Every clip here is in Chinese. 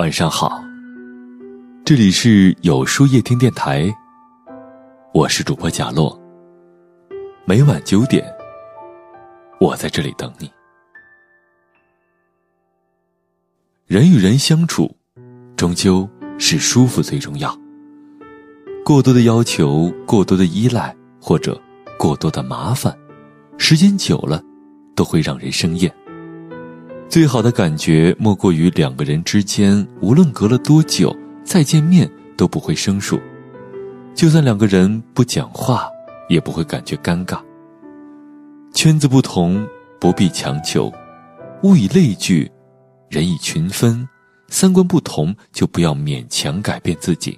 晚上好，这里是有书夜听电台，我是主播贾洛。每晚九点，我在这里等你。人与人相处，终究是舒服最重要。过多的要求、过多的依赖或者过多的麻烦，时间久了，都会让人生厌。最好的感觉莫过于两个人之间，无论隔了多久再见面都不会生疏，就算两个人不讲话，也不会感觉尴尬。圈子不同不必强求，物以类聚，人以群分，三观不同就不要勉强改变自己，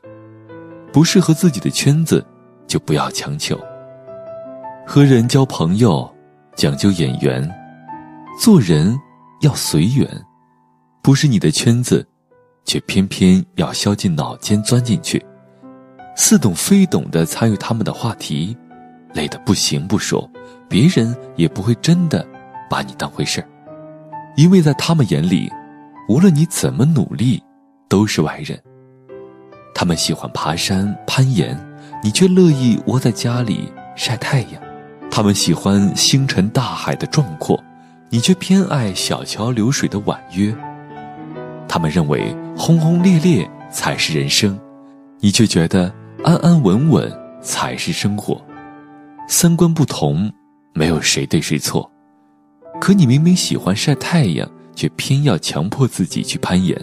不适合自己的圈子就不要强求。和人交朋友讲究眼缘，做人。要随缘，不是你的圈子，却偏偏要削进脑尖钻进去，似懂非懂的参与他们的话题，累得不行不说，别人也不会真的把你当回事儿，因为在他们眼里，无论你怎么努力，都是外人。他们喜欢爬山攀岩，你却乐意窝在家里晒太阳；他们喜欢星辰大海的壮阔。你却偏爱小桥流水的婉约，他们认为轰轰烈烈才是人生，你却觉得安安稳稳才是生活。三观不同，没有谁对谁错，可你明明喜欢晒太阳，却偏要强迫自己去攀岩，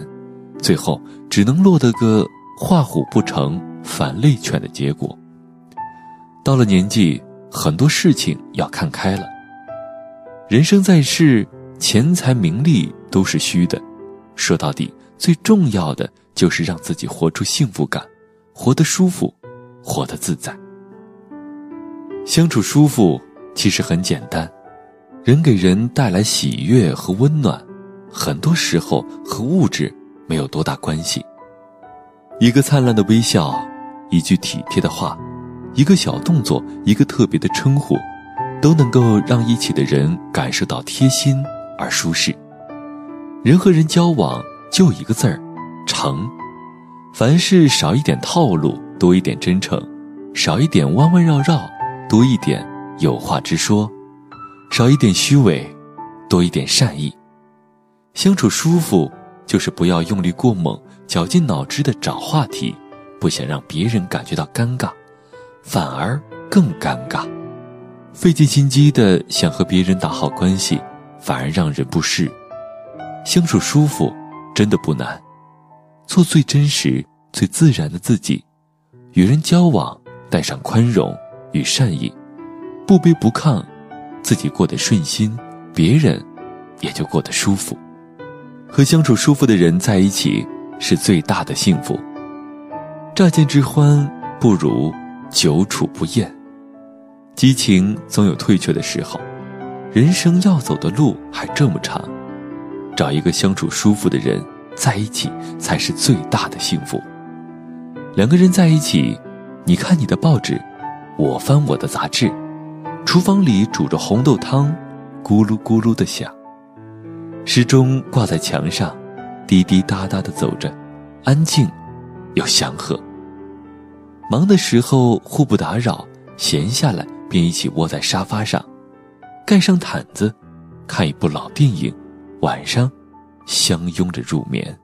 最后只能落得个画虎不成反类犬的结果。到了年纪，很多事情要看开了。人生在世，钱财名利都是虚的。说到底，最重要的就是让自己活出幸福感，活得舒服，活得自在。相处舒服其实很简单，人给人带来喜悦和温暖，很多时候和物质没有多大关系。一个灿烂的微笑，一句体贴的话，一个小动作，一个特别的称呼。都能够让一起的人感受到贴心而舒适。人和人交往就一个字儿，诚。凡事少一点套路，多一点真诚；少一点弯弯绕绕，多一点有话直说；少一点虚伪，多一点善意。相处舒服，就是不要用力过猛，绞尽脑汁的找话题，不想让别人感觉到尴尬，反而更尴尬。费尽心机的想和别人打好关系，反而让人不适。相处舒服，真的不难。做最真实、最自然的自己，与人交往带上宽容与善意，不卑不亢，自己过得顺心，别人也就过得舒服。和相处舒服的人在一起，是最大的幸福。乍见之欢，不如久处不厌。激情总有退却的时候，人生要走的路还这么长，找一个相处舒服的人在一起才是最大的幸福。两个人在一起，你看你的报纸，我翻我的杂志，厨房里煮着红豆汤，咕噜咕噜的响，时钟挂在墙上，滴滴答答的走着，安静又祥和。忙的时候互不打扰，闲下来。便一起窝在沙发上，盖上毯子，看一部老电影，晚上相拥着入眠。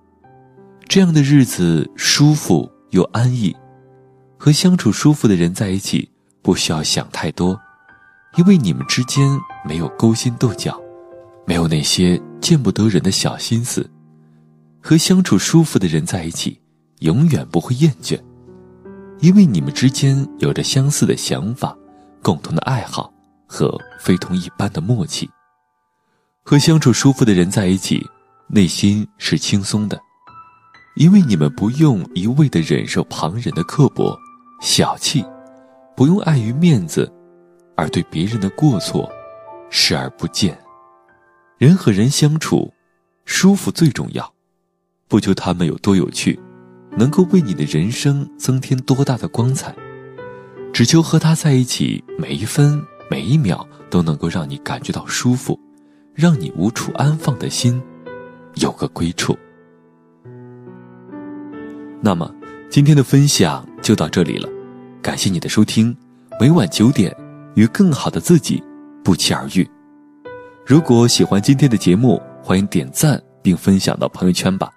这样的日子舒服又安逸。和相处舒服的人在一起，不需要想太多，因为你们之间没有勾心斗角，没有那些见不得人的小心思。和相处舒服的人在一起，永远不会厌倦，因为你们之间有着相似的想法。共同的爱好和非同一般的默契，和相处舒服的人在一起，内心是轻松的，因为你们不用一味的忍受旁人的刻薄、小气，不用碍于面子而对别人的过错视而不见。人和人相处，舒服最重要，不求他们有多有趣，能够为你的人生增添多大的光彩。只求和他在一起，每一分每一秒都能够让你感觉到舒服，让你无处安放的心有个归处。那么，今天的分享就到这里了，感谢你的收听。每晚九点，与更好的自己不期而遇。如果喜欢今天的节目，欢迎点赞并分享到朋友圈吧。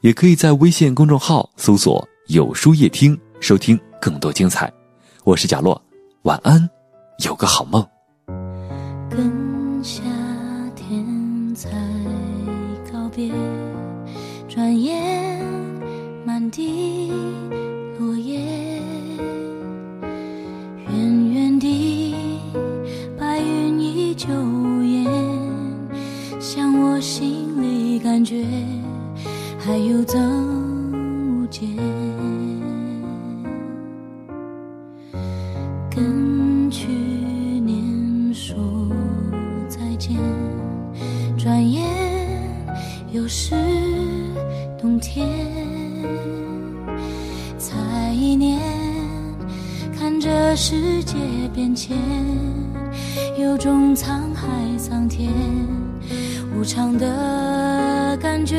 也可以在微信公众号搜索“有书夜听”，收听更多精彩。我是贾洛，晚安，有个好梦。跟夏天才告别，转眼满地落叶，远远地白云依旧烟，像我心里感觉。还有增无减，跟去年说再见，转眼又是冬天。才一年，看着世界变迁，有种沧海桑田无常的感觉。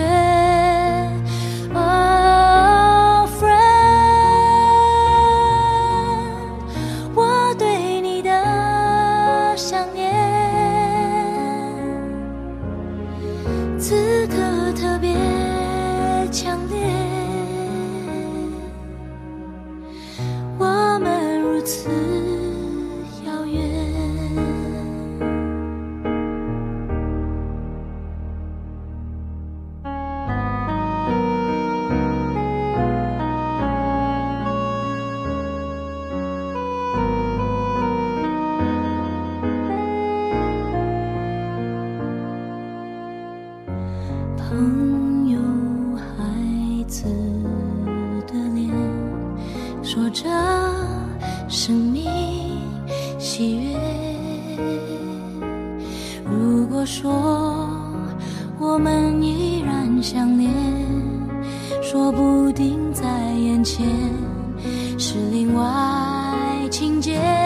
朋友，孩子的脸，说着生命喜悦。如果说我们依然相恋，说不定在眼前是另外情节。